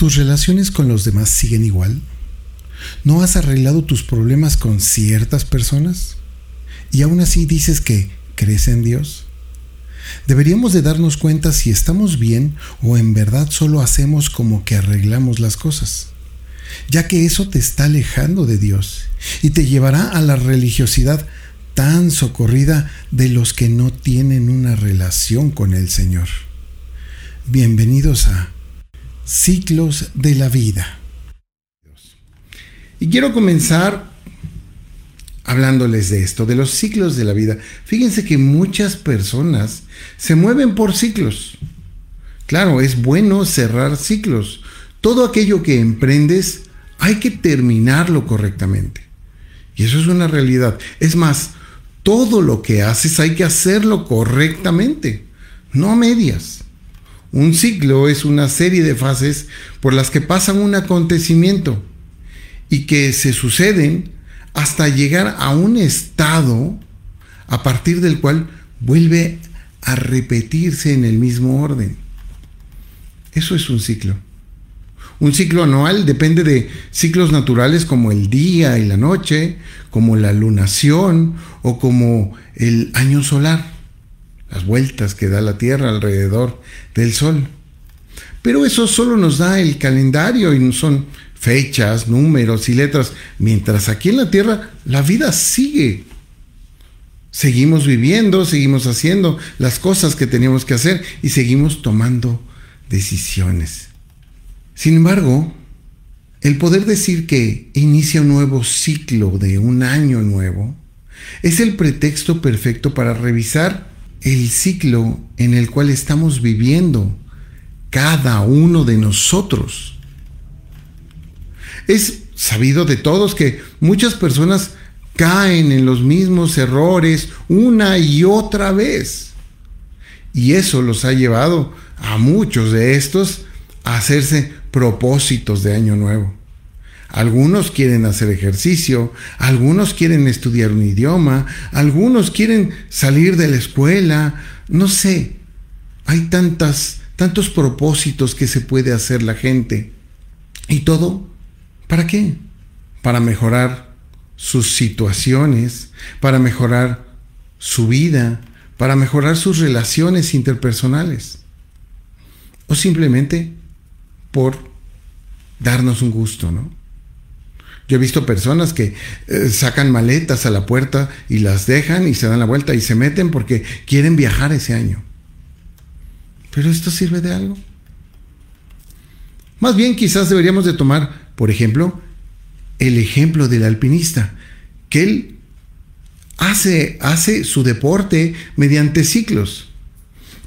¿Tus relaciones con los demás siguen igual? ¿No has arreglado tus problemas con ciertas personas? ¿Y aún así dices que crees en Dios? Deberíamos de darnos cuenta si estamos bien o en verdad solo hacemos como que arreglamos las cosas, ya que eso te está alejando de Dios y te llevará a la religiosidad tan socorrida de los que no tienen una relación con el Señor. Bienvenidos a Ciclos de la Vida. Y quiero comenzar hablándoles de esto, de los ciclos de la vida. Fíjense que muchas personas se mueven por ciclos. Claro, es bueno cerrar ciclos. Todo aquello que emprendes hay que terminarlo correctamente. Y eso es una realidad. Es más, todo lo que haces hay que hacerlo correctamente, no medias. Un ciclo es una serie de fases por las que pasan un acontecimiento y que se suceden hasta llegar a un estado a partir del cual vuelve a repetirse en el mismo orden. Eso es un ciclo. Un ciclo anual depende de ciclos naturales como el día y la noche, como la lunación o como el año solar, las vueltas que da la Tierra alrededor del Sol. Pero eso solo nos da el calendario y son fechas, números y letras, mientras aquí en la tierra la vida sigue. Seguimos viviendo, seguimos haciendo las cosas que teníamos que hacer y seguimos tomando decisiones. Sin embargo, el poder decir que inicia un nuevo ciclo de un año nuevo es el pretexto perfecto para revisar el ciclo en el cual estamos viviendo cada uno de nosotros. Es sabido de todos que muchas personas caen en los mismos errores una y otra vez. Y eso los ha llevado a muchos de estos a hacerse propósitos de año nuevo. Algunos quieren hacer ejercicio, algunos quieren estudiar un idioma, algunos quieren salir de la escuela, no sé. Hay tantas, tantos propósitos que se puede hacer la gente. Y todo ¿Para qué? Para mejorar sus situaciones, para mejorar su vida, para mejorar sus relaciones interpersonales. O simplemente por darnos un gusto, ¿no? Yo he visto personas que eh, sacan maletas a la puerta y las dejan y se dan la vuelta y se meten porque quieren viajar ese año. Pero esto sirve de algo. Más bien quizás deberíamos de tomar por ejemplo, el ejemplo del alpinista, que él hace, hace su deporte mediante ciclos.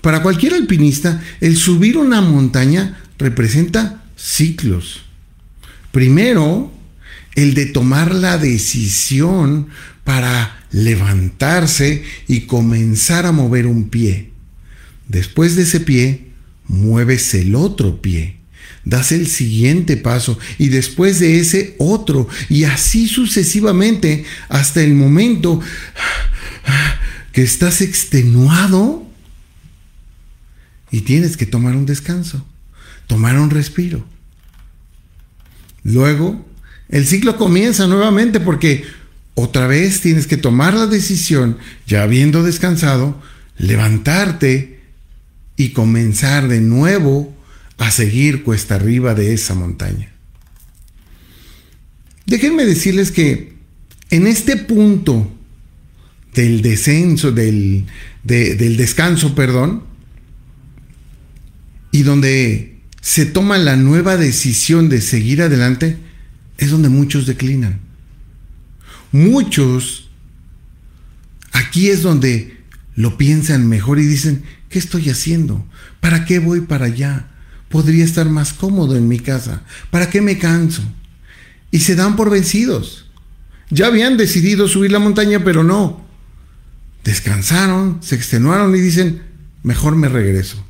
Para cualquier alpinista, el subir una montaña representa ciclos. Primero, el de tomar la decisión para levantarse y comenzar a mover un pie. Después de ese pie, mueves el otro pie das el siguiente paso y después de ese otro y así sucesivamente hasta el momento que estás extenuado y tienes que tomar un descanso, tomar un respiro. Luego, el ciclo comienza nuevamente porque otra vez tienes que tomar la decisión, ya habiendo descansado, levantarte y comenzar de nuevo a seguir cuesta arriba de esa montaña. Déjenme decirles que en este punto del descenso, del, del descanso, perdón, y donde se toma la nueva decisión de seguir adelante, es donde muchos declinan. Muchos, aquí es donde lo piensan mejor y dicen, ¿qué estoy haciendo? ¿Para qué voy para allá? podría estar más cómodo en mi casa. ¿Para qué me canso? Y se dan por vencidos. Ya habían decidido subir la montaña, pero no. Descansaron, se extenuaron y dicen, mejor me regreso.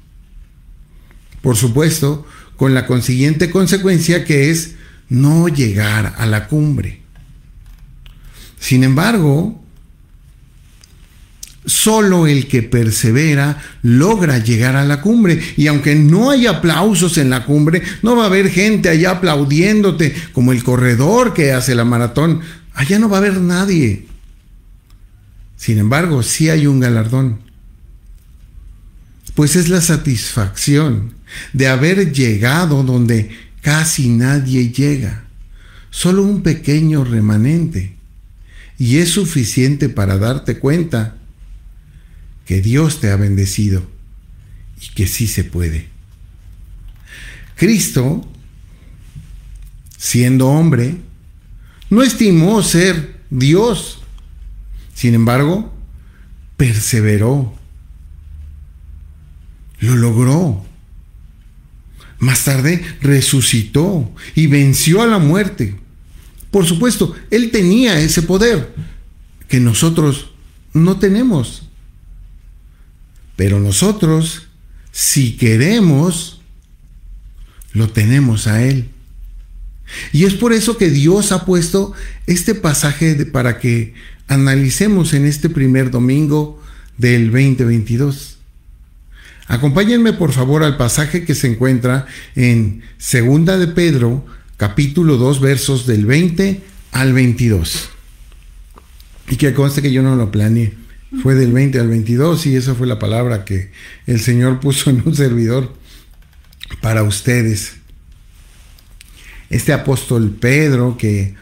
Por supuesto, con la consiguiente consecuencia que es no llegar a la cumbre. Sin embargo, Solo el que persevera logra llegar a la cumbre. Y aunque no hay aplausos en la cumbre, no va a haber gente allá aplaudiéndote como el corredor que hace la maratón. Allá no va a haber nadie. Sin embargo, sí hay un galardón. Pues es la satisfacción de haber llegado donde casi nadie llega. Solo un pequeño remanente. Y es suficiente para darte cuenta que Dios te ha bendecido y que sí se puede. Cristo, siendo hombre, no estimó ser Dios. Sin embargo, perseveró. Lo logró. Más tarde resucitó y venció a la muerte. Por supuesto, Él tenía ese poder que nosotros no tenemos. Pero nosotros, si queremos, lo tenemos a Él. Y es por eso que Dios ha puesto este pasaje para que analicemos en este primer domingo del 2022. Acompáñenme por favor al pasaje que se encuentra en Segunda de Pedro, capítulo 2, versos del 20 al 22. Y que conste que yo no lo planeé. Fue del 20 al 22 y esa fue la palabra que el Señor puso en un servidor para ustedes. Este apóstol Pedro, que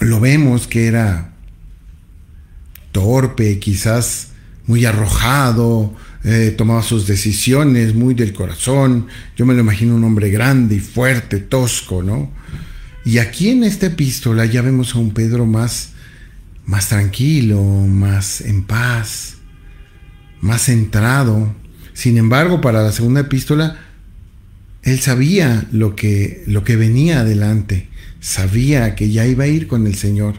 lo vemos que era torpe, quizás muy arrojado, eh, tomaba sus decisiones muy del corazón. Yo me lo imagino un hombre grande y fuerte, tosco, ¿no? Y aquí en esta epístola ya vemos a un Pedro más más tranquilo, más en paz, más centrado. Sin embargo, para la segunda epístola, él sabía lo que, lo que venía adelante, sabía que ya iba a ir con el Señor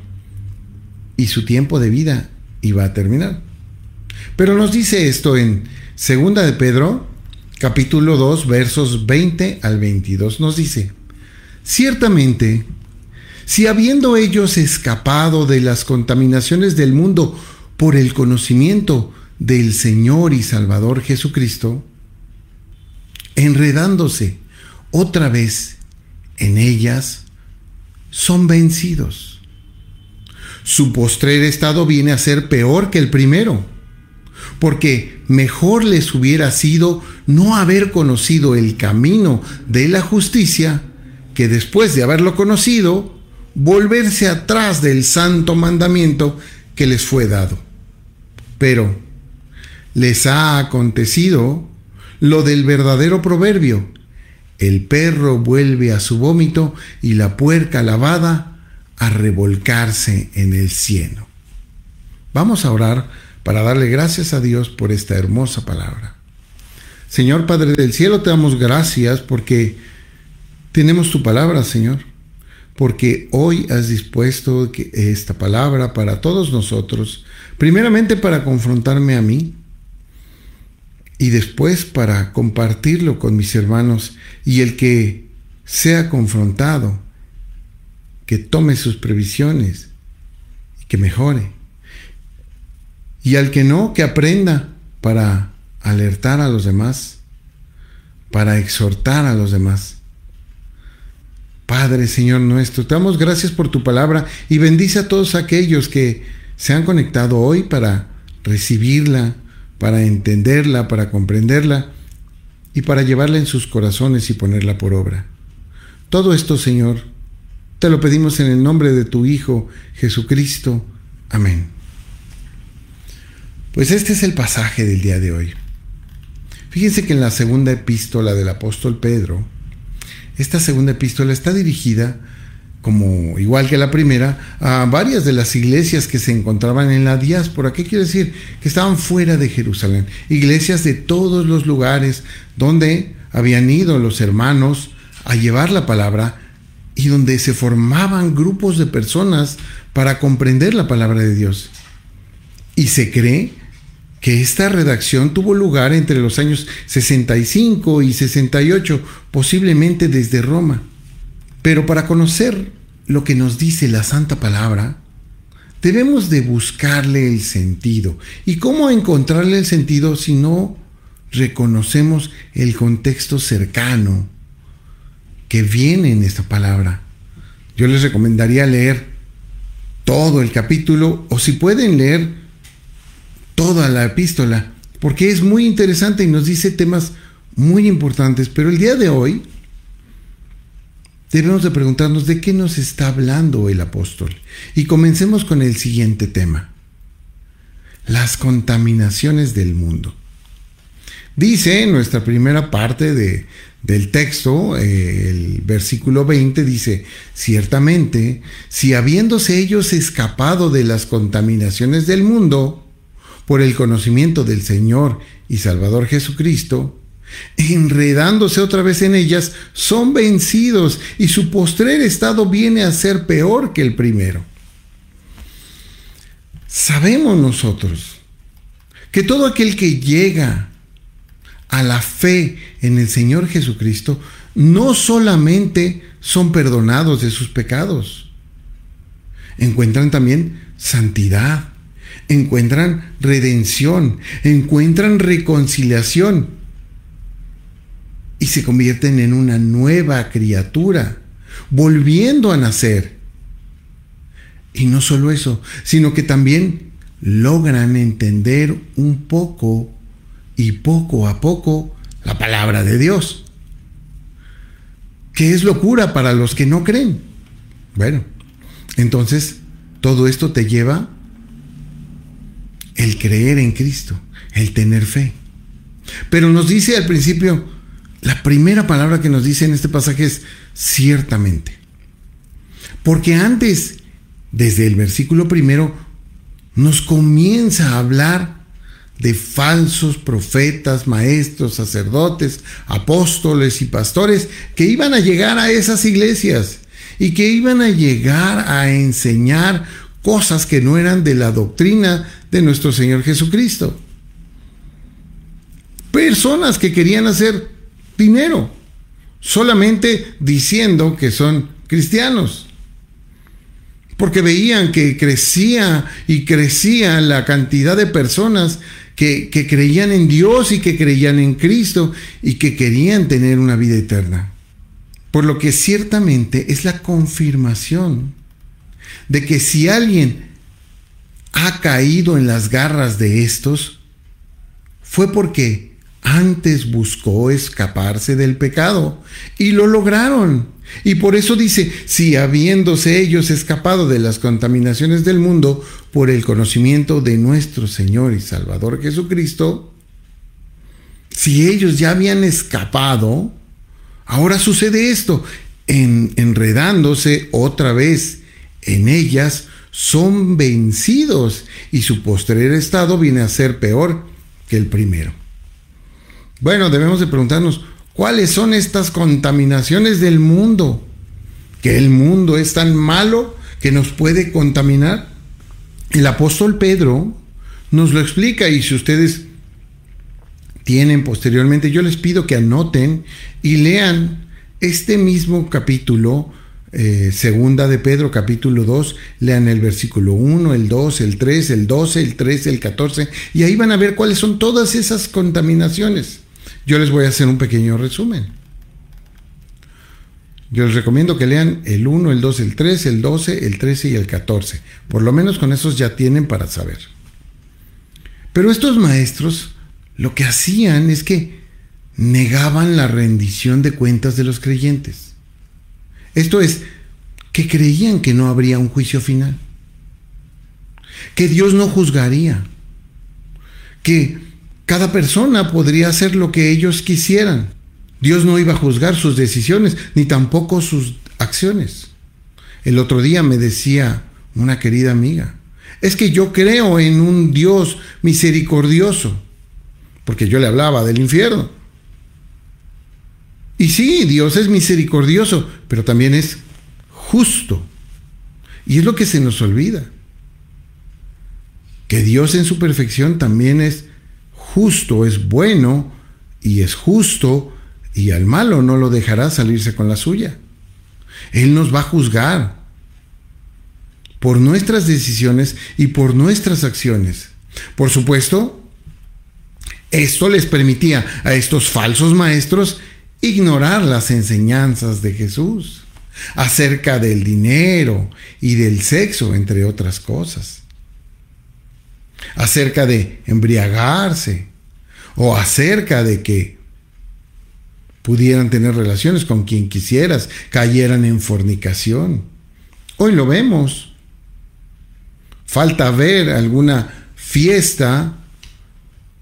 y su tiempo de vida iba a terminar. Pero nos dice esto en Segunda de Pedro, capítulo 2, versos 20 al 22. Nos dice, ciertamente, si habiendo ellos escapado de las contaminaciones del mundo por el conocimiento del Señor y Salvador Jesucristo, enredándose otra vez en ellas, son vencidos. Su postrer estado viene a ser peor que el primero, porque mejor les hubiera sido no haber conocido el camino de la justicia que después de haberlo conocido, volverse atrás del santo mandamiento que les fue dado. Pero les ha acontecido lo del verdadero proverbio. El perro vuelve a su vómito y la puerca lavada a revolcarse en el cieno. Vamos a orar para darle gracias a Dios por esta hermosa palabra. Señor Padre del Cielo, te damos gracias porque tenemos tu palabra, Señor porque hoy has dispuesto esta palabra para todos nosotros, primeramente para confrontarme a mí y después para compartirlo con mis hermanos y el que sea confrontado, que tome sus previsiones y que mejore. Y al que no, que aprenda para alertar a los demás, para exhortar a los demás Padre, Señor nuestro, te damos gracias por tu palabra y bendice a todos aquellos que se han conectado hoy para recibirla, para entenderla, para comprenderla y para llevarla en sus corazones y ponerla por obra. Todo esto, Señor, te lo pedimos en el nombre de tu Hijo Jesucristo. Amén. Pues este es el pasaje del día de hoy. Fíjense que en la segunda epístola del apóstol Pedro, esta segunda epístola está dirigida, como igual que la primera, a varias de las iglesias que se encontraban en la diáspora. ¿Qué quiere decir? Que estaban fuera de Jerusalén. Iglesias de todos los lugares donde habían ido los hermanos a llevar la palabra y donde se formaban grupos de personas para comprender la palabra de Dios. Y se cree que esta redacción tuvo lugar entre los años 65 y 68, posiblemente desde Roma. Pero para conocer lo que nos dice la Santa Palabra, debemos de buscarle el sentido. ¿Y cómo encontrarle el sentido si no reconocemos el contexto cercano que viene en esta palabra? Yo les recomendaría leer todo el capítulo o si pueden leer toda la epístola, porque es muy interesante y nos dice temas muy importantes, pero el día de hoy debemos de preguntarnos de qué nos está hablando el apóstol. Y comencemos con el siguiente tema, las contaminaciones del mundo. Dice en nuestra primera parte de, del texto, eh, el versículo 20 dice, ciertamente, si habiéndose ellos escapado de las contaminaciones del mundo, por el conocimiento del Señor y Salvador Jesucristo, enredándose otra vez en ellas, son vencidos y su postrer estado viene a ser peor que el primero. Sabemos nosotros que todo aquel que llega a la fe en el Señor Jesucristo no solamente son perdonados de sus pecados, encuentran también santidad, encuentran redención, encuentran reconciliación y se convierten en una nueva criatura, volviendo a nacer. Y no solo eso, sino que también logran entender un poco y poco a poco la palabra de Dios, que es locura para los que no creen. Bueno, entonces todo esto te lleva el creer en Cristo, el tener fe. Pero nos dice al principio, la primera palabra que nos dice en este pasaje es ciertamente. Porque antes, desde el versículo primero, nos comienza a hablar de falsos profetas, maestros, sacerdotes, apóstoles y pastores que iban a llegar a esas iglesias y que iban a llegar a enseñar cosas que no eran de la doctrina de nuestro Señor Jesucristo. Personas que querían hacer dinero, solamente diciendo que son cristianos. Porque veían que crecía y crecía la cantidad de personas que, creían en Dios y que creían en Cristo y que querían tener una vida eterna. Por lo que ciertamente es la confirmación de que si alguien ha caído en las garras de estos, fue porque antes buscó escaparse del pecado y lo lograron. Y por eso dice, si habiéndose ellos escapado de las contaminaciones del mundo por el conocimiento de nuestro Señor y Salvador Jesucristo, si ellos ya habían escapado, ahora sucede esto, en, enredándose otra vez en ellas, son vencidos y su postrer estado viene a ser peor que el primero. Bueno, debemos de preguntarnos, ¿cuáles son estas contaminaciones del mundo? ¿Que el mundo es tan malo que nos puede contaminar? El apóstol Pedro nos lo explica y si ustedes tienen posteriormente, yo les pido que anoten y lean este mismo capítulo, eh, segunda de Pedro, capítulo 2, lean el versículo 1, el 2, el 3, el 12, el 13, el 14, y ahí van a ver cuáles son todas esas contaminaciones. Yo les voy a hacer un pequeño resumen. Yo les recomiendo que lean el 1, el 2, el 3, el 12, el 13 y el 14. Por lo menos con esos ya tienen para saber. Pero estos maestros lo que hacían es que negaban la rendición de cuentas de los creyentes. Esto es, que creían que no habría un juicio final, que Dios no juzgaría, que cada persona podría hacer lo que ellos quisieran. Dios no iba a juzgar sus decisiones, ni tampoco sus acciones. El otro día me decía una querida amiga, es que yo creo en un Dios misericordioso, porque yo le hablaba del infierno. Y sí, Dios es misericordioso, pero también es justo. Y es lo que se nos olvida. Que Dios en su perfección también es justo es bueno y es justo y al malo no lo dejará salirse con la suya. Él nos va a juzgar. por nuestras decisiones y por nuestras acciones. Por supuesto, esto les permitía a estos falsos maestros ignorar las enseñanzas de Jesús acerca del dinero y del sexo, entre otras cosas. Acerca de embriagarse o acerca de que pudieran tener relaciones con quien quisieras, cayeran en fornicación. Hoy lo vemos. Falta ver alguna fiesta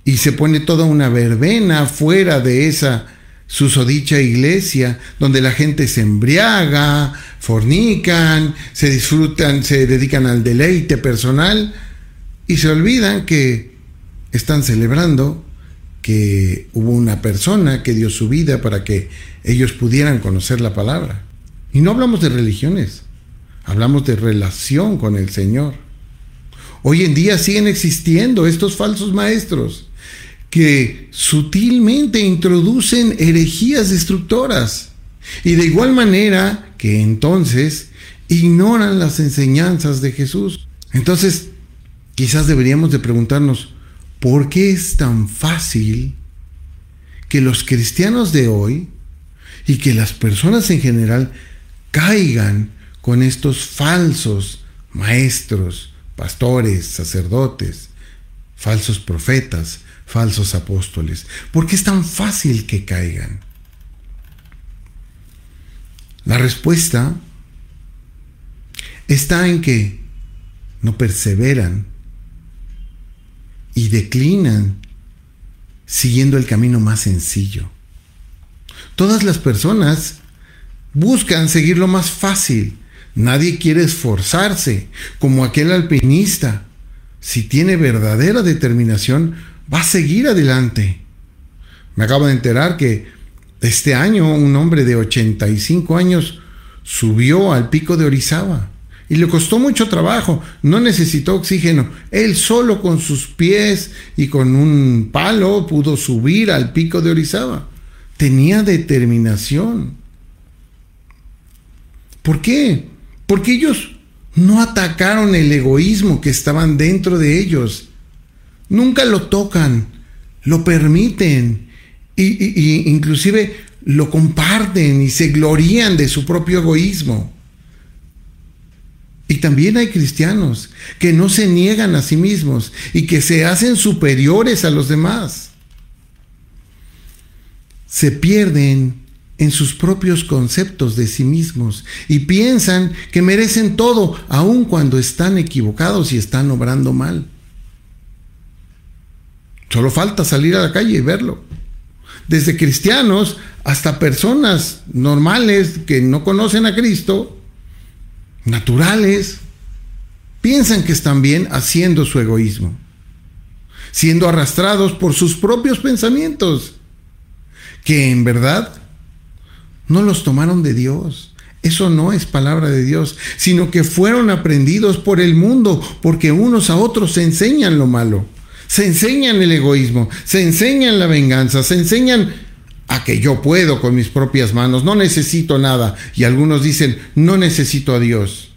y se pone toda una verbena fuera de esa susodicha iglesia, donde la gente se embriaga, fornican, se disfrutan, se dedican al deleite personal y se olvidan que están celebrando que hubo una persona que dio su vida para que ellos pudieran conocer la palabra. Y no hablamos de religiones, hablamos de relación con el Señor. Hoy en día siguen existiendo estos falsos maestros que sutilmente introducen herejías destructoras y de igual manera que entonces ignoran las enseñanzas de Jesús. Entonces, quizás deberíamos de preguntarnos, ¿por qué es tan fácil que los cristianos de hoy y que las personas en general caigan con estos falsos maestros, pastores, sacerdotes, falsos profetas, falsos apóstoles? ¿Por qué es tan fácil que caigan? La respuesta está en que no perseveran y declinan siguiendo el camino más sencillo. Todas las personas buscan seguir lo más fácil. Nadie quiere esforzarse como aquel alpinista. Si tiene verdadera determinación, va a seguir adelante. Me acabo de enterar que este año un hombre de 85 años subió al pico de Orizaba y le costó mucho trabajo, no necesitó oxígeno. Él solo con sus pies y con un palo pudo subir al pico de Orizaba. Tenía determinación. ¿Por qué? Porque ellos no atacaron el egoísmo que estaban dentro de ellos Nunca lo tocan, lo permiten y, inclusive lo comparten y se glorían de su propio egoísmo. Y también hay cristianos que no se niegan a sí mismos y que se hacen superiores a los demás. Se pierden en sus propios conceptos de sí mismos y piensan que merecen todo aun cuando están equivocados y están obrando mal. Solo falta salir a la calle y verlo. Desde cristianos hasta personas normales que no conocen a Cristo, naturales, piensan que están bien haciendo su egoísmo, siendo arrastrados por sus propios pensamientos, que en verdad no los tomaron de Dios. Eso no es palabra de Dios, sino que fueron aprendidos por el mundo, porque unos a otros se enseñan lo malo se enseñan el egoísmo, se enseñan la venganza, se enseñan a que yo puedo con mis propias manos, no necesito nada. Y algunos dicen, no necesito a Dios.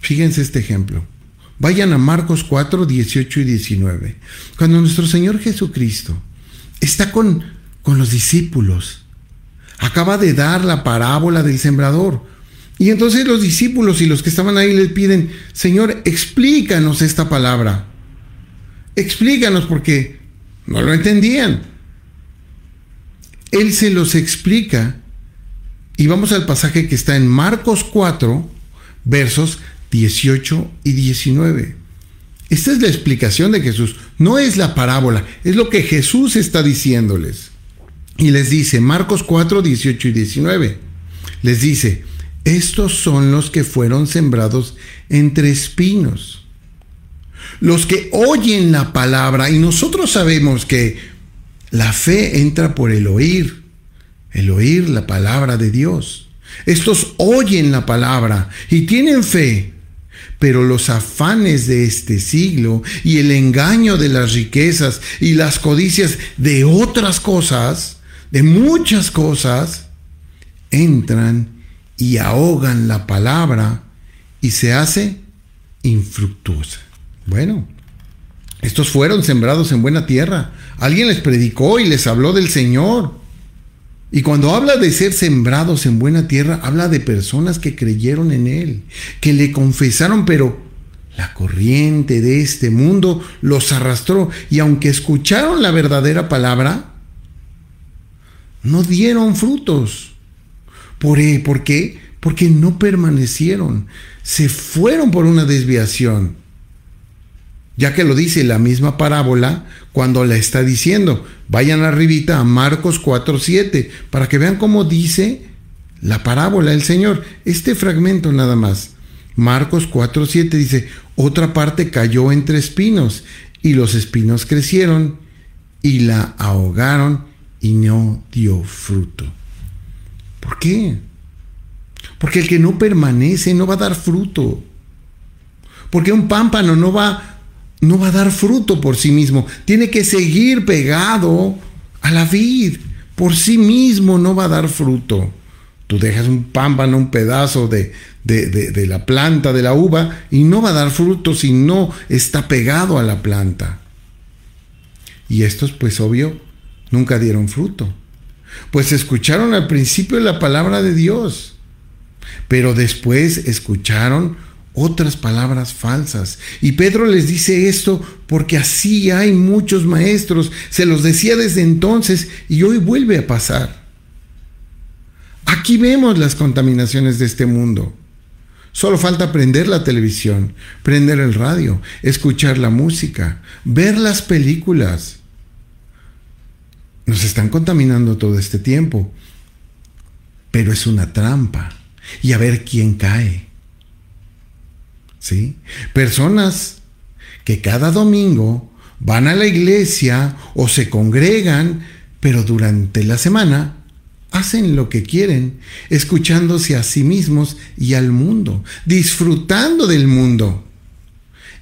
Fíjense este ejemplo. Vayan a Marcos 4, 18 y 19. Cuando nuestro Señor Jesucristo está con, con los discípulos, acaba de dar la parábola del sembrador. Y entonces los discípulos y los que estaban ahí le piden, Señor, explícanos esta palabra explícanos porque no lo entendían. Él se los explica y vamos al pasaje que está en Marcos 4, versos 18 y 19. Esta es la explicación de Jesús, no es la parábola, es lo que Jesús está diciéndoles. Y les dice, Marcos 4, 18 y 19, les dice, estos son los que fueron sembrados entre espinos los que oyen la palabra, y nosotros sabemos que la fe entra por el oír, el oír la palabra de Dios. Estos oyen la palabra y tienen fe, pero los afanes de este siglo y el engaño de las riquezas y las codicias de otras cosas, de muchas cosas, entran y ahogan la palabra y se hace infructuosa. Bueno, estos fueron sembrados en buena tierra. Alguien les predicó y les habló del Señor. Y cuando habla de ser sembrados en buena tierra, habla de personas que creyeron en Él, que le confesaron, pero la corriente de este mundo los arrastró y aunque escucharon la verdadera palabra, no dieron frutos. ¿Por, ¿Por qué? Porque no permanecieron, se fueron por una desviación ya que lo dice la misma parábola cuando la está diciendo. Vayan arribita a Marcos 4.7 para que vean cómo dice la parábola del Señor. Este fragmento nada más. Marcos 4.7 dice, otra parte cayó entre espinos y los espinos crecieron y la ahogaron y no dio fruto. ¿Por qué? Porque el que no permanece no va a dar fruto. Porque un pámpano no va no va a dar fruto por sí mismo. Tiene que seguir pegado a la vid. Por sí mismo no va a dar fruto. Tú dejas un pámpano, un pedazo de, de, la planta de la uva y no va a dar fruto si no está pegado a la planta. Y estos, pues obvio, nunca dieron fruto. Pues escucharon al principio la palabra de Dios, pero después escucharon otras palabras falsas. Y Pedro les dice esto porque así hay muchos maestros. Se los decía desde entonces y hoy vuelve a pasar. Aquí vemos las contaminaciones de este mundo. Solo falta prender la televisión, prender el radio, escuchar la música, ver las películas. Nos están contaminando todo este tiempo, pero es una trampa. Y a ver quién cae. ¿Sí? Personas que cada domingo van a la iglesia o se congregan, pero durante la semana hacen lo que quieren, escuchándose a sí mismos y al mundo, disfrutando del mundo.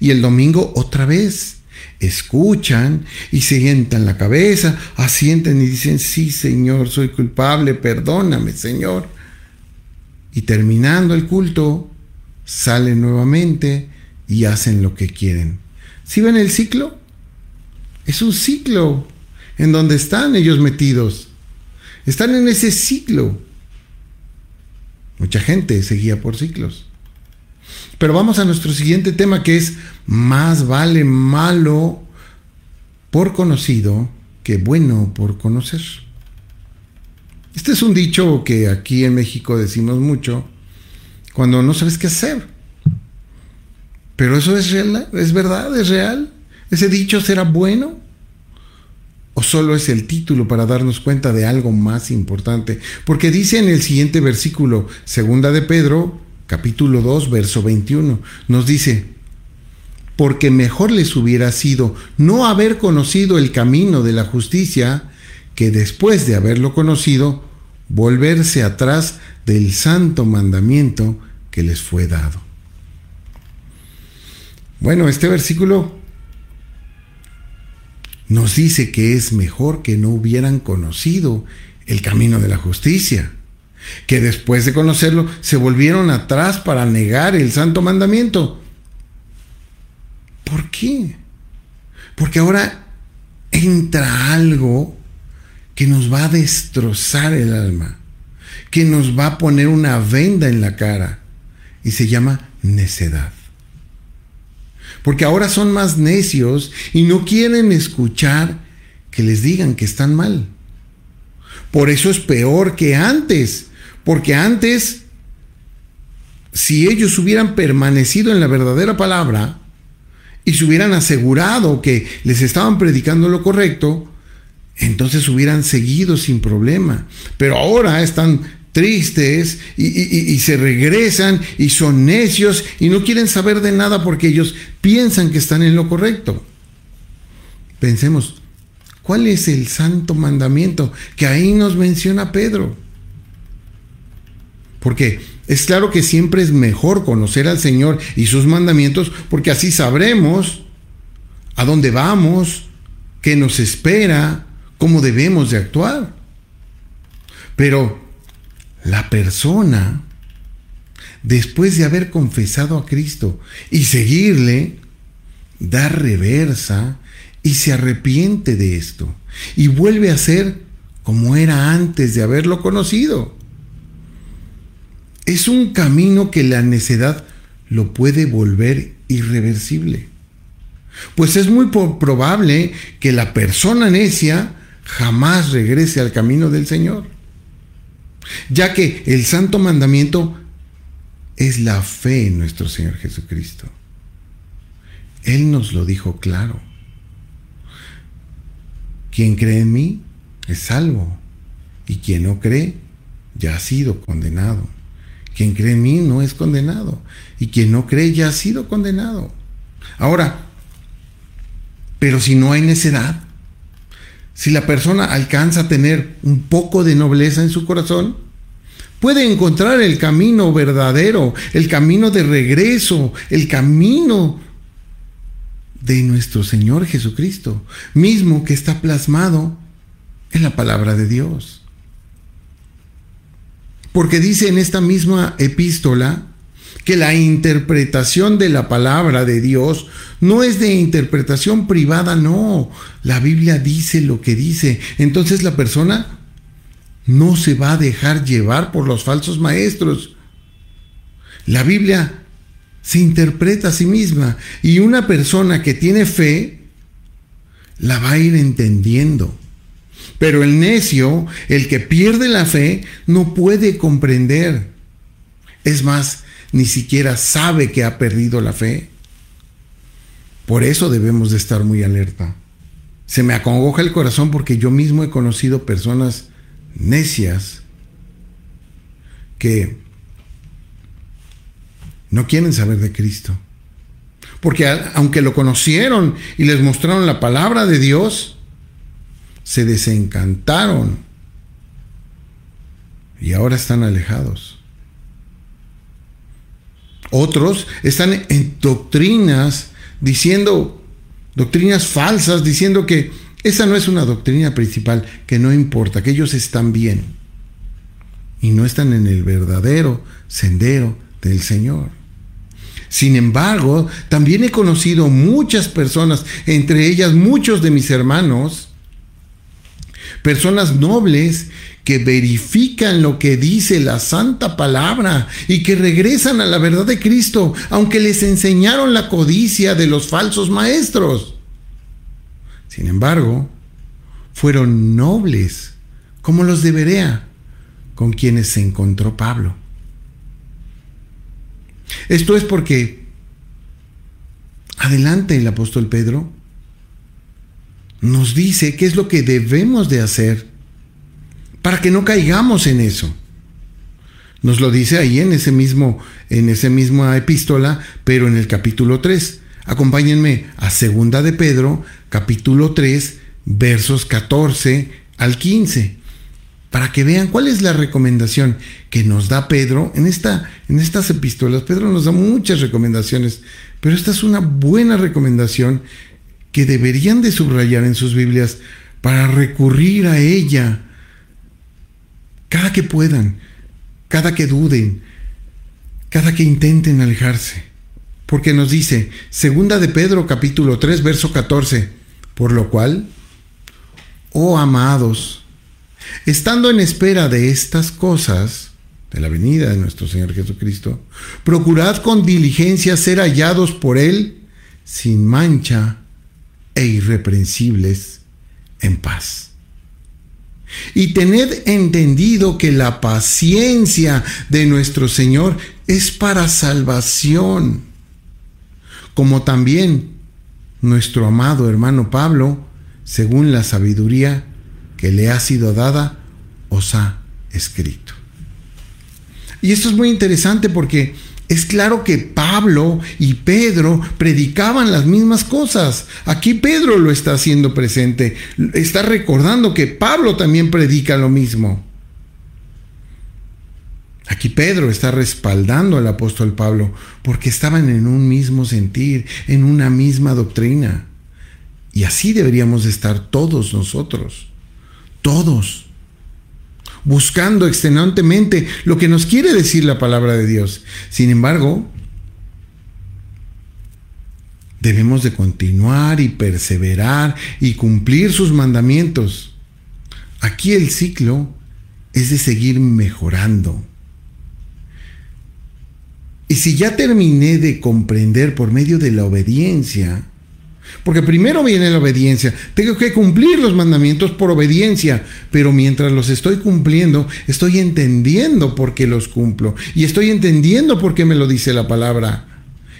Y el domingo otra vez escuchan y sientan la cabeza, asienten y dicen, sí Señor, soy culpable, perdóname Señor. Y terminando el culto, salen nuevamente y hacen lo que quieren. ¿Sí ven el ciclo? Es un ciclo en donde están ellos metidos. Están en ese ciclo. Mucha gente seguía por ciclos. Pero vamos a nuestro siguiente tema que es más vale malo por conocido que bueno por conocer. Este es un dicho que aquí en México decimos mucho cuando no sabes qué hacer. Pero eso es real, es verdad, es real. ¿Ese dicho será bueno? ¿O solo es el título para darnos cuenta de algo más importante? Porque dice en el siguiente versículo, segunda de Pedro, capítulo 2, verso 21, nos dice, porque mejor les hubiera sido no haber conocido el camino de la justicia que después de haberlo conocido, volverse atrás del santo mandamiento que les fue dado. Bueno, este versículo nos dice que es mejor que no hubieran conocido el camino de la justicia, que después de conocerlo se volvieron atrás para negar el santo mandamiento. ¿Por qué? Porque ahora entra algo que nos va a destrozar el alma, que nos va a poner una venda en la cara y se llama necedad. Porque ahora son más necios y no quieren escuchar que les digan que están mal. Por eso es peor que antes, porque antes, si ellos hubieran permanecido en la verdadera palabra y se hubieran asegurado que les estaban predicando lo correcto, entonces hubieran seguido sin problema. Pero ahora están tristes y, se regresan y son necios y no quieren saber de nada porque ellos piensan que están en lo correcto. Pensemos, ¿cuál es el santo mandamiento que ahí nos menciona Pedro? Porque es claro que siempre es mejor conocer al Señor y sus mandamientos porque así sabremos a dónde vamos, qué nos espera, cómo debemos de actuar. Pero la persona después de haber confesado a Cristo y seguirle, da reversa y se arrepiente de esto y vuelve a ser como era antes de haberlo conocido. Es un camino que la necedad lo puede volver irreversible. Pues es muy probable que la persona necia jamás regrese al camino del Señor, ya que el santo mandamiento es la fe en nuestro Señor Jesucristo. Él nos lo dijo claro. Quien cree en mí es salvo, y quien no cree ya ha sido condenado. Quien cree en mí no es condenado, y quien no cree ya ha sido condenado. Ahora, pero si no hay necedad, si la persona alcanza a tener un poco de nobleza en su corazón, puede encontrar el camino verdadero, el camino de regreso, el camino de nuestro Señor Jesucristo, mismo que está plasmado en la palabra de Dios. Porque dice en esta misma epístola que la interpretación de la palabra de Dios no es de interpretación privada, no. La Biblia dice lo que dice. Entonces la persona no se va a dejar llevar por los falsos maestros. La Biblia se interpreta a sí misma y una persona que tiene fe la va a ir entendiendo. Pero el necio, el que pierde la fe, no puede comprender. Es más, ni siquiera sabe que ha perdido la fe. Por eso debemos de estar muy alerta. Se me acongoja el corazón porque yo mismo he conocido personas necias que no quieren saber de Cristo. Porque aunque lo conocieron y les mostraron la palabra de Dios, se desencantaron y ahora están alejados. Otros están en doctrinas diciendo, doctrinas falsas, diciendo que esa no es una doctrina principal, que no importa, que ellos están bien y no están en el verdadero sendero del Señor. Sin embargo, también he conocido muchas personas, entre ellas muchos de mis hermanos, personas nobles que verifican lo que dice la santa palabra y que regresan a la verdad de Cristo, aunque les enseñaron la codicia de los falsos maestros. Sin embargo, fueron nobles, como los de Berea, con quienes se encontró Pablo. Esto es porque, adelante el apóstol Pedro, nos dice qué es lo que debemos de hacer para que no caigamos en eso. Nos lo dice ahí en ese mismo en esa misma epístola, pero en el capítulo 3. Acompáñenme a Segunda de Pedro, capítulo 3, versos 14 al 15, para que vean cuál es la recomendación que nos da Pedro en esta en estas epístolas. Pedro nos da muchas recomendaciones, pero esta es una buena recomendación que deberían de subrayar en sus Biblias para recurrir a ella cada que puedan, cada que duden, cada que intenten alejarse. Porque nos dice, segunda de Pedro capítulo 3 verso 14, por lo cual, oh amados, estando en espera de estas cosas, de la venida de nuestro Señor Jesucristo, procurad con diligencia ser hallados por Él sin mancha e irreprensibles en paz. Y tened entendido que la paciencia de nuestro Señor es para salvación, como también nuestro amado hermano Pablo, según la sabiduría que le ha sido dada, os ha escrito. Y esto es muy interesante porque es claro que Pablo y Pedro predicaban las mismas cosas. Aquí Pedro lo está haciendo presente. Está recordando que Pablo también predica lo mismo. Aquí Pedro está respaldando al apóstol Pablo porque estaban en un mismo sentir, en una misma doctrina. Y así deberíamos estar todos nosotros. Todos. Buscando extenuantemente lo que nos quiere decir la palabra de Dios. Sin embargo, debemos de continuar y perseverar y cumplir sus mandamientos. Aquí el ciclo es de seguir mejorando. Y si ya terminé de comprender por medio de la obediencia, porque primero viene la obediencia, tengo que cumplir los mandamientos por obediencia, pero mientras los estoy cumpliendo, estoy entendiendo por qué los cumplo y estoy entendiendo por qué me lo dice la palabra.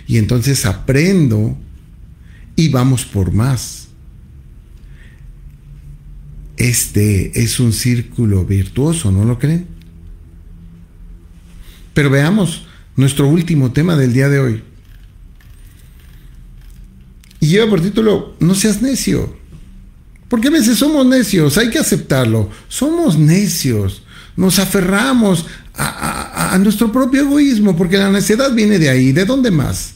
Y entonces aprendo y vamos por más. Este es un círculo virtuoso, ¿no lo creen? Pero veamos nuestro último tema del día de hoy. Y lleva por título, no seas necio. Porque a veces somos necios, hay que aceptarlo. Somos necios, nos aferramos a, nuestro propio egoísmo, porque la necedad viene de ahí. ¿De dónde más?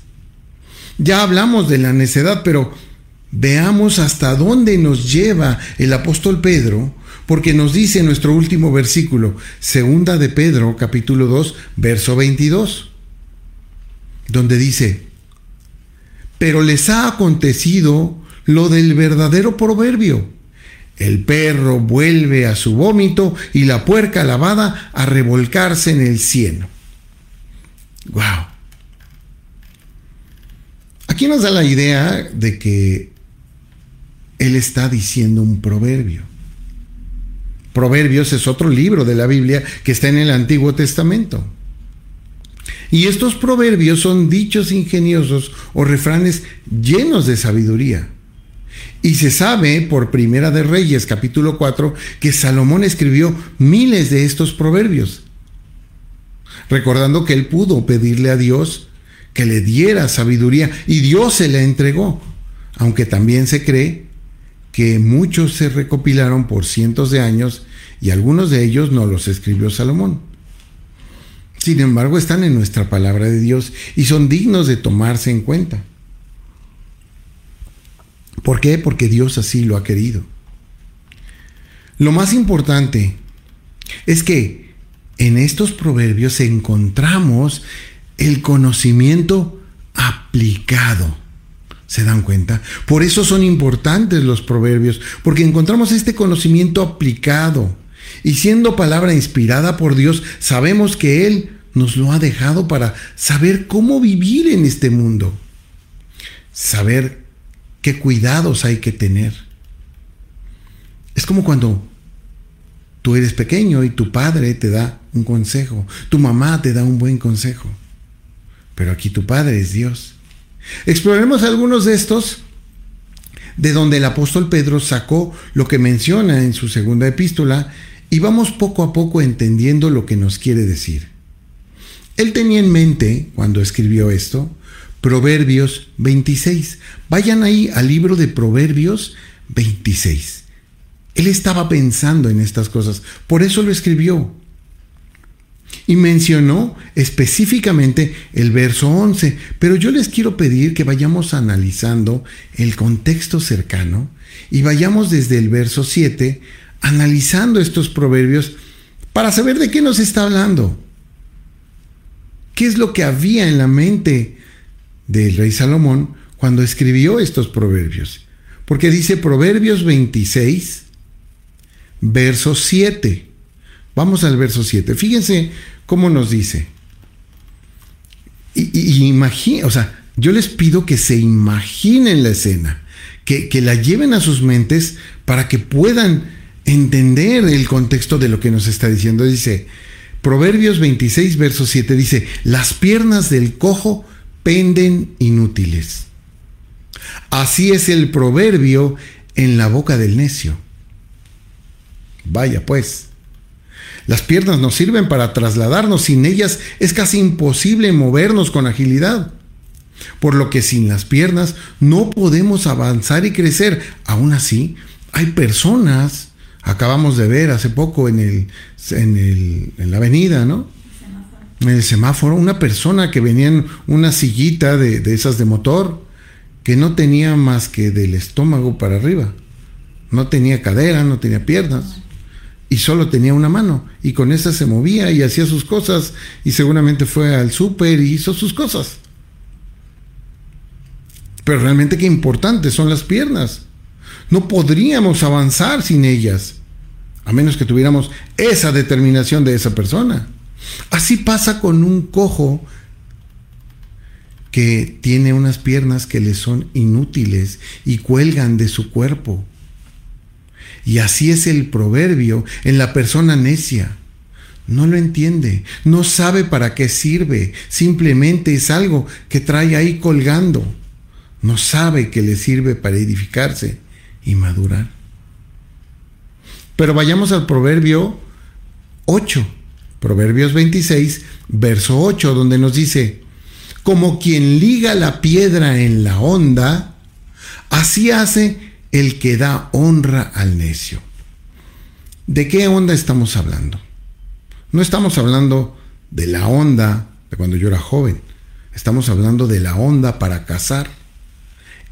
Ya hablamos de la necedad, pero veamos hasta dónde nos lleva el apóstol Pedro, porque nos dice en nuestro último versículo, segunda de Pedro, capítulo 2, verso 22 donde dice, pero les ha acontecido lo del verdadero proverbio. El perro vuelve a su vómito y la puerca lavada a revolcarse en el cielo. ¡Wow! Aquí nos da la idea de que él está diciendo un proverbio. Proverbios es otro libro de la Biblia que está en el Antiguo Testamento. Y estos proverbios son dichos ingeniosos o refranes llenos de sabiduría. Y se sabe por Primera de Reyes capítulo 4 que Salomón escribió miles de estos proverbios, recordando que él pudo pedirle a Dios que le diera sabiduría y Dios se la entregó, aunque también se cree que muchos se recopilaron por cientos de años y algunos de ellos no los escribió Salomón. Sin embargo, están en nuestra palabra de Dios y son dignos de tomarse en cuenta. ¿Por qué? Porque Dios así lo ha querido. Lo más importante es que en estos proverbios encontramos el conocimiento aplicado. ¿Se dan cuenta? Por eso son importantes los proverbios, porque encontramos este conocimiento aplicado. Y siendo palabra inspirada por Dios, sabemos que Él nos lo ha dejado para saber cómo vivir en este mundo. Saber qué cuidados hay que tener. Es como cuando tú eres pequeño y tu padre te da un consejo, tu mamá te da un buen consejo. Pero aquí tu padre es Dios. Exploraremos algunos de estos de donde el apóstol Pedro sacó lo que menciona en su segunda epístola y vamos poco a poco entendiendo lo que nos quiere decir. Él tenía en mente, cuando escribió esto, Proverbios 26. Vayan ahí al libro de Proverbios 26. Él estaba pensando en estas cosas, por eso lo escribió. Y mencionó específicamente el verso 11, pero yo les quiero pedir que vayamos analizando el contexto cercano y vayamos desde el verso 7 analizando estos proverbios para saber de qué nos está hablando. ¿Qué es lo que había en la mente del rey Salomón cuando escribió estos proverbios? Porque dice Proverbios 26, verso 7. Vamos al verso 7. Fíjense cómo nos dice. Y, o sea, yo les pido que se imaginen la escena, que, que la lleven a sus mentes para que puedan entender el contexto de lo que nos está diciendo. Dice, Proverbios 26, verso 7 dice, las piernas del cojo penden inútiles. Así es el proverbio en la boca del necio. Vaya pues, las piernas nos sirven para trasladarnos, sin ellas es casi imposible movernos con agilidad. Por lo que sin las piernas no podemos avanzar y crecer. Aún así, hay personas acabamos de ver hace poco en, el, en, el, en la avenida, ¿no? En el semáforo, una persona que venía en una sillita de, de esas de motor, que no tenía más que del estómago para arriba. No tenía cadera, no tenía piernas. y solo tenía una mano y con esa se movía y hacía sus cosas y seguramente fue al súper y hizo sus cosas. Pero realmente qué importantes son las piernas. No podríamos avanzar sin ellas, a menos que tuviéramos esa determinación de esa persona. Así pasa con un cojo que tiene unas piernas que le son inútiles y cuelgan de su cuerpo. Y así es el proverbio en la persona necia. No lo entiende, no sabe para qué sirve, simplemente es algo que trae ahí colgando. No sabe que le sirve para edificarse y madurar. Pero vayamos al proverbio 8, Proverbios 26, verso 8, donde nos dice, como quien liga la piedra en la onda, así hace el que da honra al necio. ¿De qué onda estamos hablando? No estamos hablando de la onda de cuando yo era joven, estamos hablando de la onda para cazar.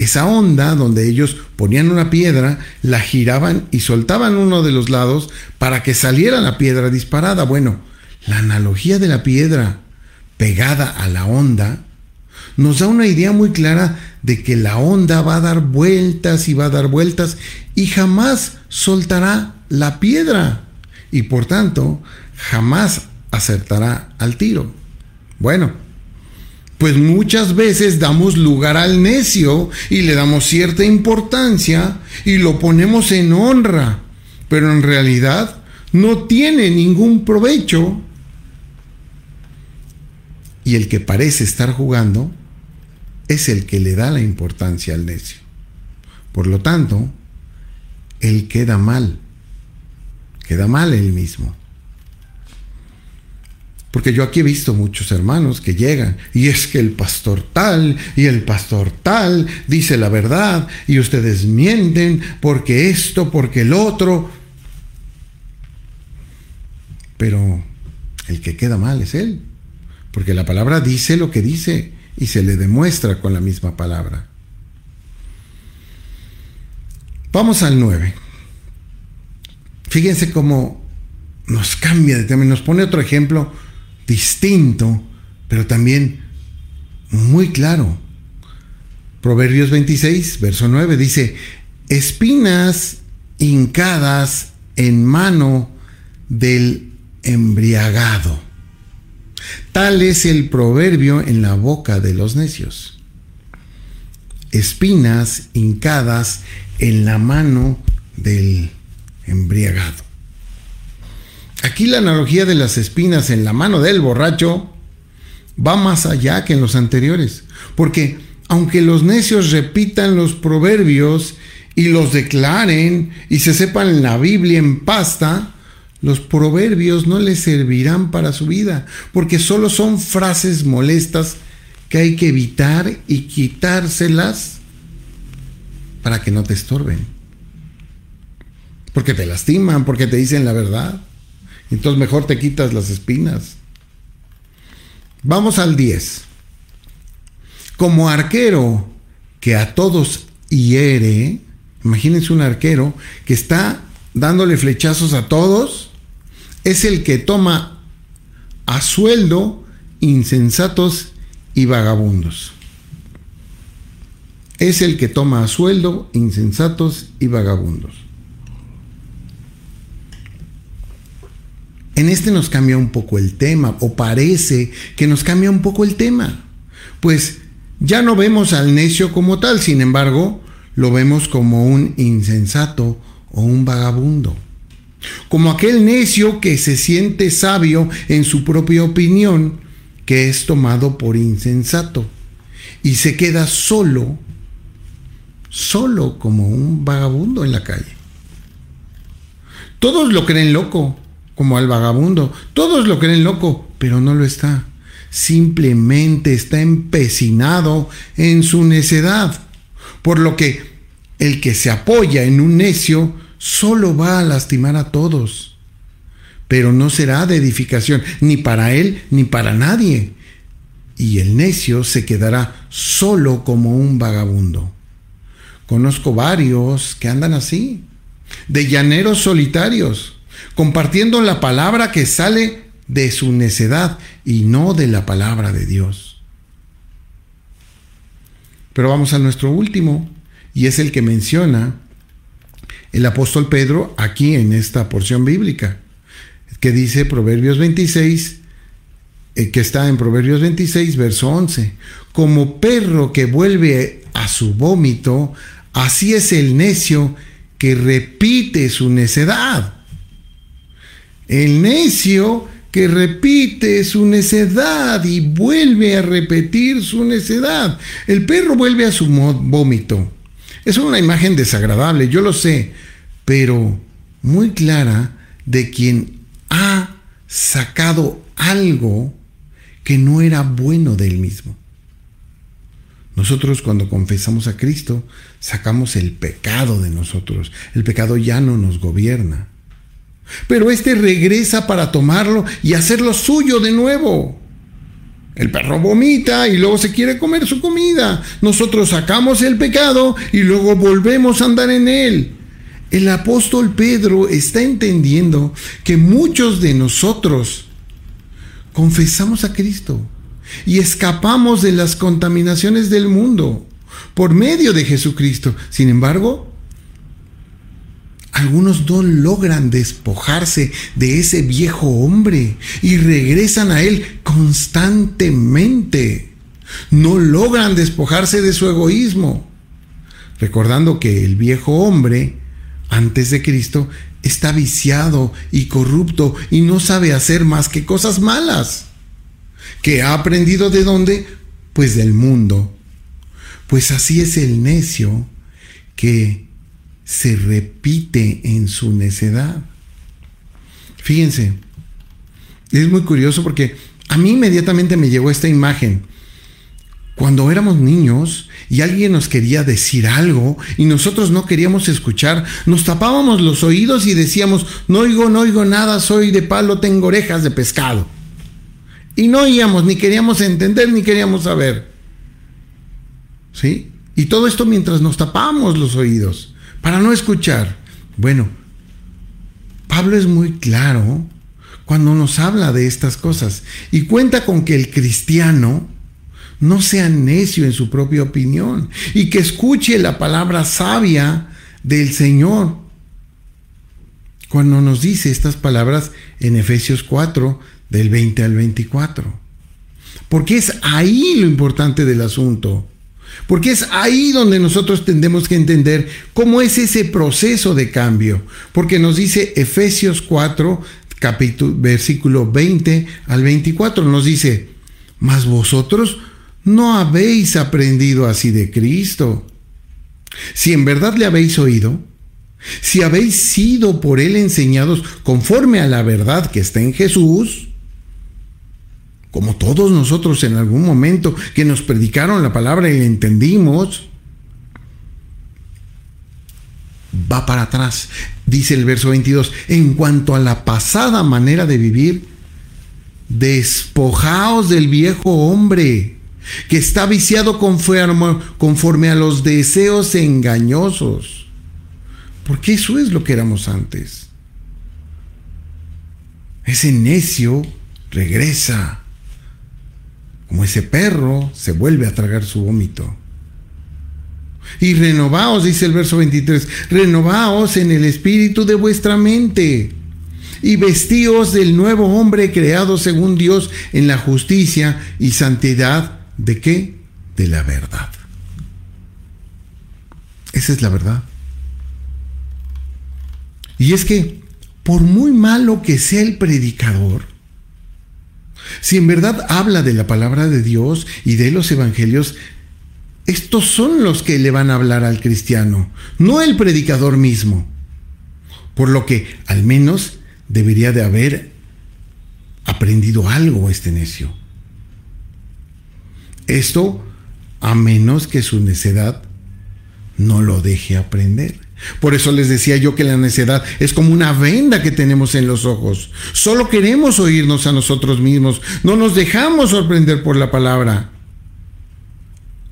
Esa onda donde ellos ponían una piedra, la giraban y soltaban uno de los lados para que saliera la piedra disparada. Bueno, la analogía de la piedra pegada a la onda nos da una idea muy clara de que la onda va a dar vueltas y va a dar vueltas y jamás soltará la piedra y por tanto jamás acertará al tiro. Bueno, pues muchas veces damos lugar al necio y le damos cierta importancia y lo ponemos en honra, pero en realidad no tiene ningún provecho. Y el que parece estar jugando es el que le da la importancia al necio. Por lo tanto, él queda mal, queda mal él mismo. Porque yo aquí he visto muchos hermanos que llegan y es que el pastor tal y el pastor tal dice la verdad y ustedes mienten porque esto, porque el otro. Pero el que queda mal es él. Porque la palabra dice lo que dice y se le demuestra con la misma palabra. Vamos al 9. Fíjense cómo nos cambia de tema, nos pone otro ejemplo distinto, pero también muy claro. Proverbios 26, verso 9 dice, espinas hincadas en mano del embriagado. Tal es el proverbio en la boca de los necios. Espinas hincadas en la mano del embriagado. Aquí la analogía de las espinas en la mano del borracho va más allá que en los anteriores, porque aunque los necios repitan los proverbios y los declaren y se sepan la Biblia en pasta, los proverbios no les servirán para su vida, porque solo son frases molestas que hay que evitar y quitárselas para que no te estorben. Porque te lastiman, porque te dicen la verdad. Entonces mejor te quitas las espinas. Vamos al 10. Como arquero que a todos hiere, imagínense un arquero que está dándole flechazos a todos, es el que toma a sueldo insensatos y vagabundos. Es el que toma a sueldo insensatos y vagabundos. En este nos cambia un poco el tema, o parece que nos cambia un poco el tema. Pues ya no vemos al necio como tal, sin embargo, lo vemos como un insensato o un vagabundo. Como aquel necio que se siente sabio en su propia opinión, que es tomado por insensato y se queda solo, solo como un vagabundo en la calle. Todos lo creen loco, como al vagabundo. Todos lo creen loco, pero no lo está. Simplemente está empecinado en su necedad. Por lo que el que se apoya en un necio solo va a lastimar a todos. Pero no será de edificación ni para él ni para nadie. Y el necio se quedará solo como un vagabundo. Conozco varios que andan así, de llaneros solitarios compartiendo la palabra que sale de su necedad y no de la palabra de Dios. Pero vamos a nuestro último, y es el que menciona el apóstol Pedro aquí en esta porción bíblica, que dice Proverbios 26, eh, que está en Proverbios 26, verso 11, como perro que vuelve a su vómito, así es el necio que repite su necedad. El necio que repite su necedad y vuelve a repetir su necedad. El perro vuelve a su vómito. Es una imagen desagradable, yo lo sé, pero muy clara de quien ha sacado algo que no era bueno de él mismo. Nosotros cuando confesamos a Cristo, sacamos el pecado de nosotros. El pecado ya no nos gobierna. Pero este regresa para tomarlo y hacerlo suyo de nuevo. El perro vomita y luego se quiere comer su comida. Nosotros sacamos el pecado y luego volvemos a andar en él. El apóstol Pedro está entendiendo que muchos de nosotros confesamos a Cristo y escapamos de las contaminaciones del mundo por medio de Jesucristo. Sin embargo, algunos no logran despojarse de ese viejo hombre y regresan a él constantemente. No logran despojarse de su egoísmo. Recordando que el viejo hombre, antes de Cristo, está viciado y corrupto y no sabe hacer más que cosas malas. ¿Que ha aprendido de dónde? Pues del mundo. Pues así es el necio que se repite en su necedad. Fíjense, es muy curioso porque a mí inmediatamente me llegó esta imagen. Cuando éramos niños y alguien nos quería decir algo y nosotros no queríamos escuchar, nos tapábamos los oídos y decíamos, no oigo, no oigo nada, soy de palo, tengo orejas de pescado. Y no oíamos, ni queríamos entender, ni queríamos saber. ¿Sí? Y todo esto mientras nos tapábamos los oídos para no escuchar. Bueno, Pablo es muy claro cuando nos habla de estas cosas y cuenta con que el cristiano no sea necio en su propia opinión y que escuche la palabra sabia del Señor. Cuando nos dice estas palabras en Efesios 4, del 20 al 24. Porque es ahí lo importante del asunto. Porque es ahí donde nosotros tendemos que entender cómo es ese proceso de cambio. Porque nos dice Efesios 4, capítulo, versículo 20 al 24, nos dice, mas vosotros no habéis aprendido así de Cristo. Si en verdad le habéis oído, si habéis sido por él enseñados conforme a la verdad que está en Jesús, como todos nosotros en algún momento que nos predicaron la palabra y la entendimos, va para atrás. Dice el verso 22, en cuanto a la pasada manera de vivir, despojaos del viejo hombre que está viciado conforme, conforme a los deseos engañosos. Porque eso es lo que éramos antes. Ese necio regresa como ese perro se vuelve a tragar su vómito. Y renovaos, dice el verso 23, renovaos en el espíritu de vuestra mente y vestíos del nuevo hombre creado según Dios en la justicia y santidad de qué? De la verdad. Esa es la verdad. Y es que, por muy malo que sea el predicador, si en verdad habla de la palabra de Dios y de los evangelios, estos son los que le van a hablar al cristiano, no el predicador mismo. Por lo que al menos debería de haber aprendido algo este necio. Esto a menos que su necedad no lo deje aprender. Por eso les decía yo que la necedad es como una venda que tenemos en los ojos. Solo queremos oírnos a nosotros mismos. No nos dejamos sorprender por la palabra.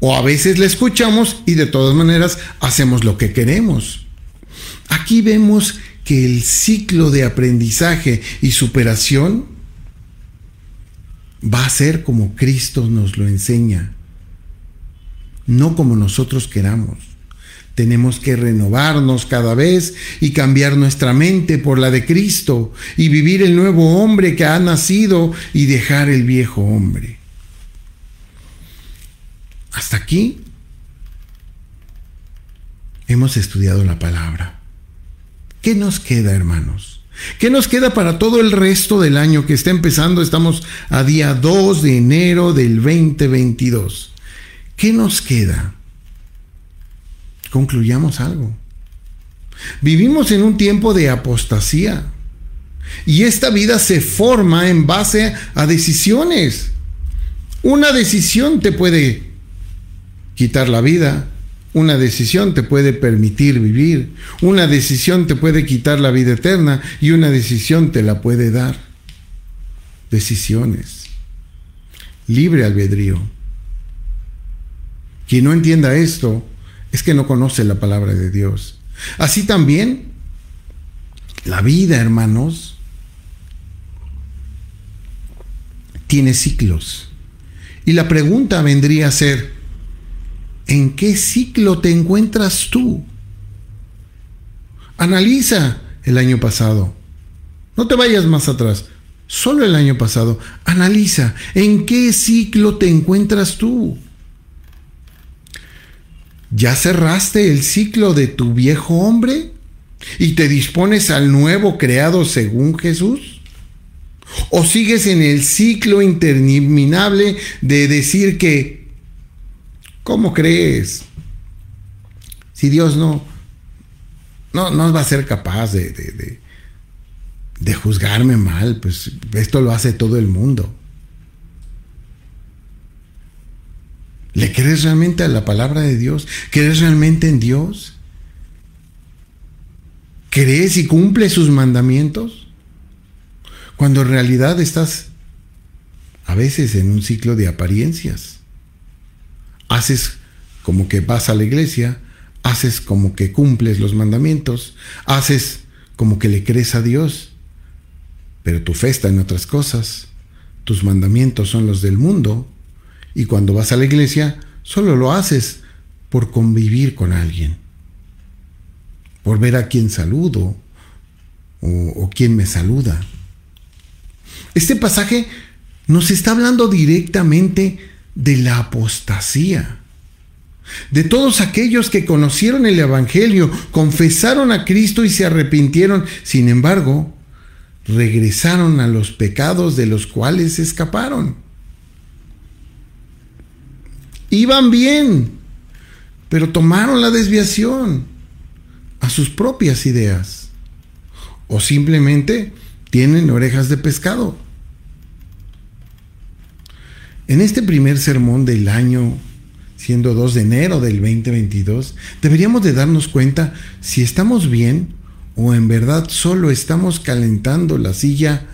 O a veces la escuchamos y de todas maneras hacemos lo que queremos. Aquí vemos que el ciclo de aprendizaje y superación va a ser como Cristo nos lo enseña, no como nosotros queramos. Tenemos que renovarnos cada vez y cambiar nuestra mente por la de Cristo y vivir el nuevo hombre que ha nacido y dejar el viejo hombre. Hasta aquí hemos estudiado la palabra. ¿Qué nos queda, hermanos? ¿Qué nos queda para todo el resto del año que está empezando? Estamos a día 2 de enero del 2022. ¿Qué nos queda? Concluyamos algo. Vivimos en un tiempo de apostasía y esta vida se forma en base a decisiones. Una decisión te puede quitar la vida, una decisión te puede permitir vivir, una decisión te puede quitar la vida eterna y una decisión te la puede dar. Decisiones. Libre albedrío. Quien no entienda esto es que no conoce la palabra de Dios. Así también, la vida, hermanos, tiene ciclos. Y la pregunta vendría a ser, ¿En qué ciclo te encuentras tú? Analiza el año pasado. No te vayas más atrás. Solo el año pasado. Analiza en qué ciclo te encuentras tú. ¿Ya cerraste el ciclo de tu viejo hombre y te dispones al nuevo creado según Jesús? ¿O sigues en el ciclo interminable de decir que ¿Cómo crees? Si Dios no, no, va a ser capaz de, de, juzgarme mal, pues esto lo hace todo el mundo. ¿Le crees realmente a la palabra de Dios? ¿Crees realmente en Dios? ¿Crees y cumples sus mandamientos? Cuando en realidad estás a veces en un ciclo de apariencias haces como que vas a la iglesia, haces como que cumples los mandamientos, haces como que le crees a Dios, pero tu fe está en otras cosas, tus mandamientos son los del mundo, y cuando vas a la iglesia solo lo haces por convivir con alguien, por ver a quién saludo o, o quién me saluda. Este pasaje nos está hablando directamente de la apostasía. De todos aquellos que conocieron el Evangelio, confesaron a Cristo y se arrepintieron, sin embargo, regresaron a los pecados de los cuales escaparon. Iban bien, pero tomaron la desviación a sus propias ideas. O simplemente tienen orejas de pescado. En este primer sermón del año, siendo 2 de enero del 2022, deberíamos de darnos cuenta si estamos bien o en verdad solo estamos calentando la silla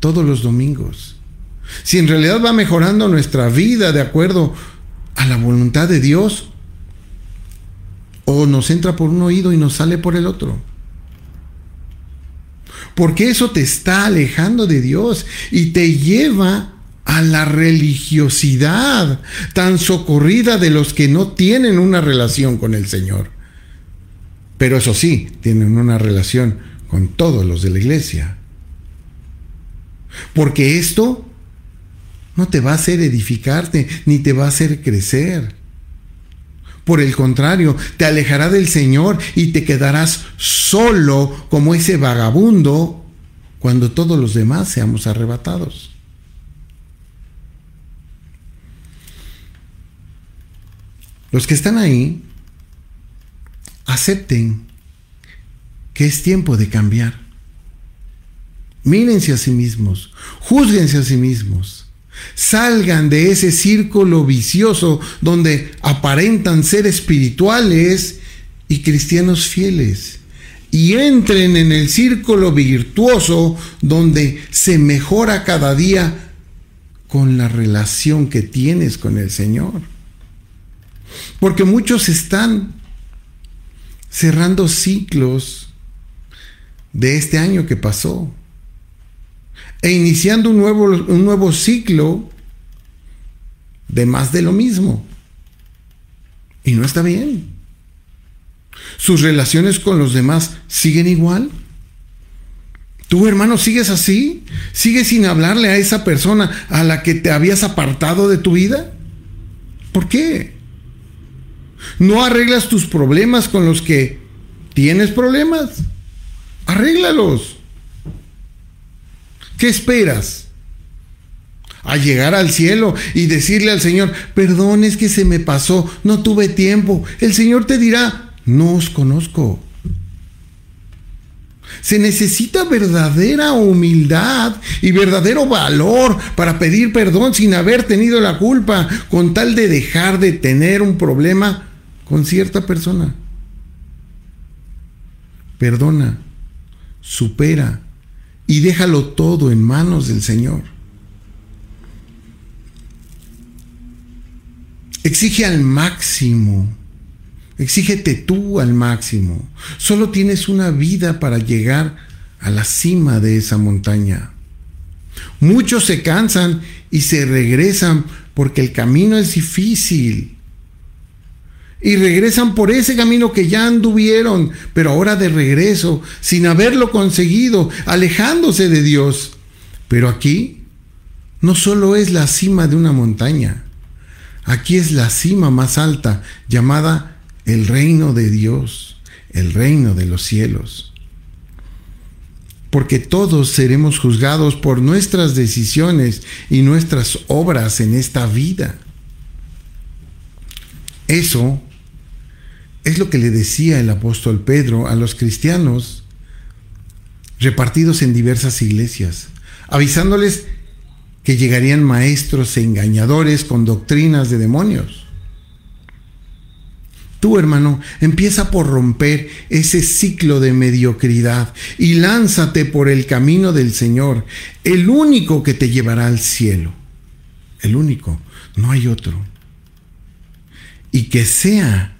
todos los domingos. Si en realidad va mejorando nuestra vida de acuerdo a la voluntad de Dios o nos entra por un oído y nos sale por el otro. Porque eso te está alejando de Dios y te lleva a la religiosidad tan socorrida de los que no tienen una relación con el Señor. Pero eso sí, tienen una relación con todos los de la iglesia. Porque esto no te va a hacer edificarte, ni te va a hacer crecer. Por el contrario, te alejará del Señor y te quedarás solo como ese vagabundo cuando todos los demás seamos arrebatados. Los que están ahí, acepten que es tiempo de cambiar. Mírense a sí mismos, juzguense a sí mismos. Salgan de ese círculo vicioso donde aparentan ser espirituales y cristianos fieles. Y entren en el círculo virtuoso donde se mejora cada día con la relación que tienes con el Señor. Porque muchos están cerrando ciclos de este año que pasó e iniciando un nuevo, un nuevo ciclo de más de lo mismo. Y no está bien. Sus relaciones con los demás siguen igual. Tú, hermano, sigues así. ¿Sigues sin hablarle a esa persona a la que te habías apartado de tu vida? ¿Por qué? ¿No arreglas tus problemas con los que tienes problemas? Arréglalos. ¿Qué esperas? A llegar al cielo y decirle al Señor, perdón, es que se me pasó, no tuve tiempo. El Señor te dirá, no os conozco. Se necesita verdadera humildad y verdadero valor para pedir perdón sin haber tenido la culpa, con tal de dejar de tener un problema con cierta persona. Perdona, supera y déjalo todo en manos del Señor. Exige al máximo. Exígete tú al máximo. Solo tienes una vida para llegar a la cima de esa montaña. Muchos se cansan y se regresan porque el camino es difícil. Y regresan por ese camino que ya anduvieron, pero ahora de regreso, sin haberlo conseguido, alejándose de Dios. Pero aquí no solo es la cima de una montaña, Aquí es la cima más alta, llamada el reino de Dios, el reino de los cielos. Porque todos seremos juzgados por nuestras decisiones y nuestras obras en esta vida. Eso es lo que le decía el apóstol Pedro a los cristianos repartidos en diversas iglesias, avisándoles que llegarían maestros e engañadores con doctrinas de demonios. Tú, hermano, empieza por romper ese ciclo de mediocridad y lánzate por el camino del Señor, el único que te llevará al cielo. El único, no hay otro. Y que sea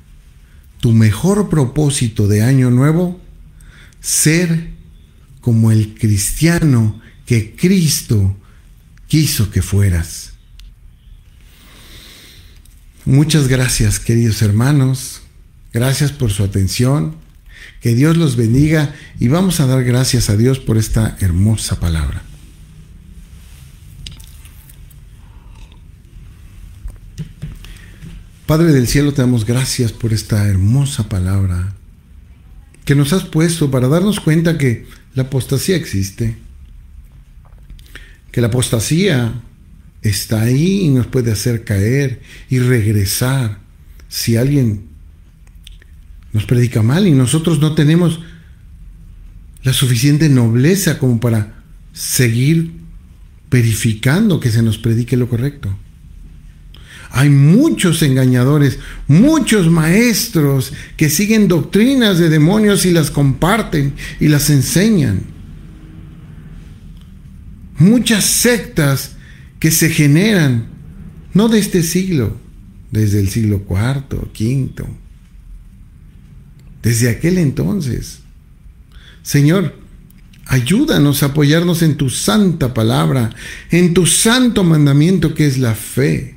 tu mejor propósito de año nuevo ser como el cristiano que Cristo quiso que fueras. Muchas gracias, queridos hermanos. Gracias por su atención. Que Dios los bendiga y vamos a dar gracias a Dios por esta hermosa palabra. Padre del cielo, te damos gracias por esta hermosa palabra que nos has puesto para darnos cuenta que la apostasía existe que la apostasía está ahí y nos puede hacer caer y regresar si alguien nos predica mal y nosotros no tenemos la suficiente nobleza como para seguir verificando que se nos predique lo correcto. Hay muchos engañadores, muchos maestros que siguen doctrinas de demonios y las comparten y las enseñan muchas sectas que se generan, no de este siglo, desde el siglo IV, V, desde aquel entonces. Señor, ayúdanos a apoyarnos en tu santa palabra, en tu santo mandamiento que es la fe.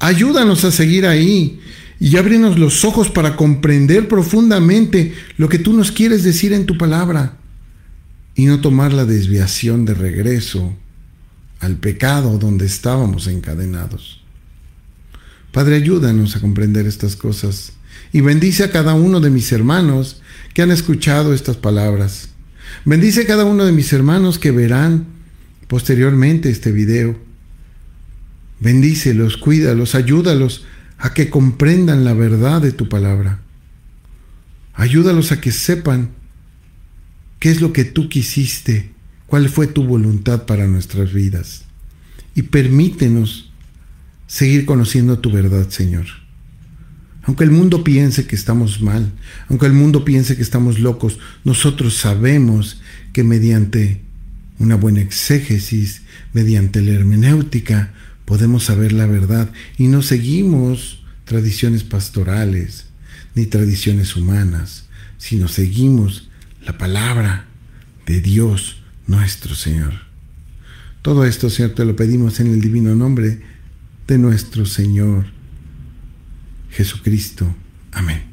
Ayúdanos a seguir ahí y ábrenos los ojos para comprender profundamente lo que tú nos quieres decir en tu palabra y no tomar la desviación de regreso al pecado donde estábamos encadenados. Padre, ayúdanos a comprender estas cosas y bendice a cada uno de mis hermanos que han escuchado estas palabras. Bendice a cada uno de mis hermanos que verán posteriormente este video. Bendícelos, cuídalos, ayúdalos a que comprendan la verdad de tu palabra. Ayúdalos a que sepan qué es lo que tú quisiste, cuál fue tu voluntad para nuestras vidas. Y permítenos seguir conociendo tu verdad, Señor. Aunque el mundo piense que estamos mal, aunque el mundo piense que estamos locos, nosotros sabemos que mediante una buena exégesis, mediante la hermenéutica, podemos saber la verdad y no seguimos tradiciones pastorales ni tradiciones humanas, sino seguimos la palabra de Dios nuestro Señor. Todo esto, Señor, te lo pedimos en el divino nombre de nuestro Señor Jesucristo. Amén.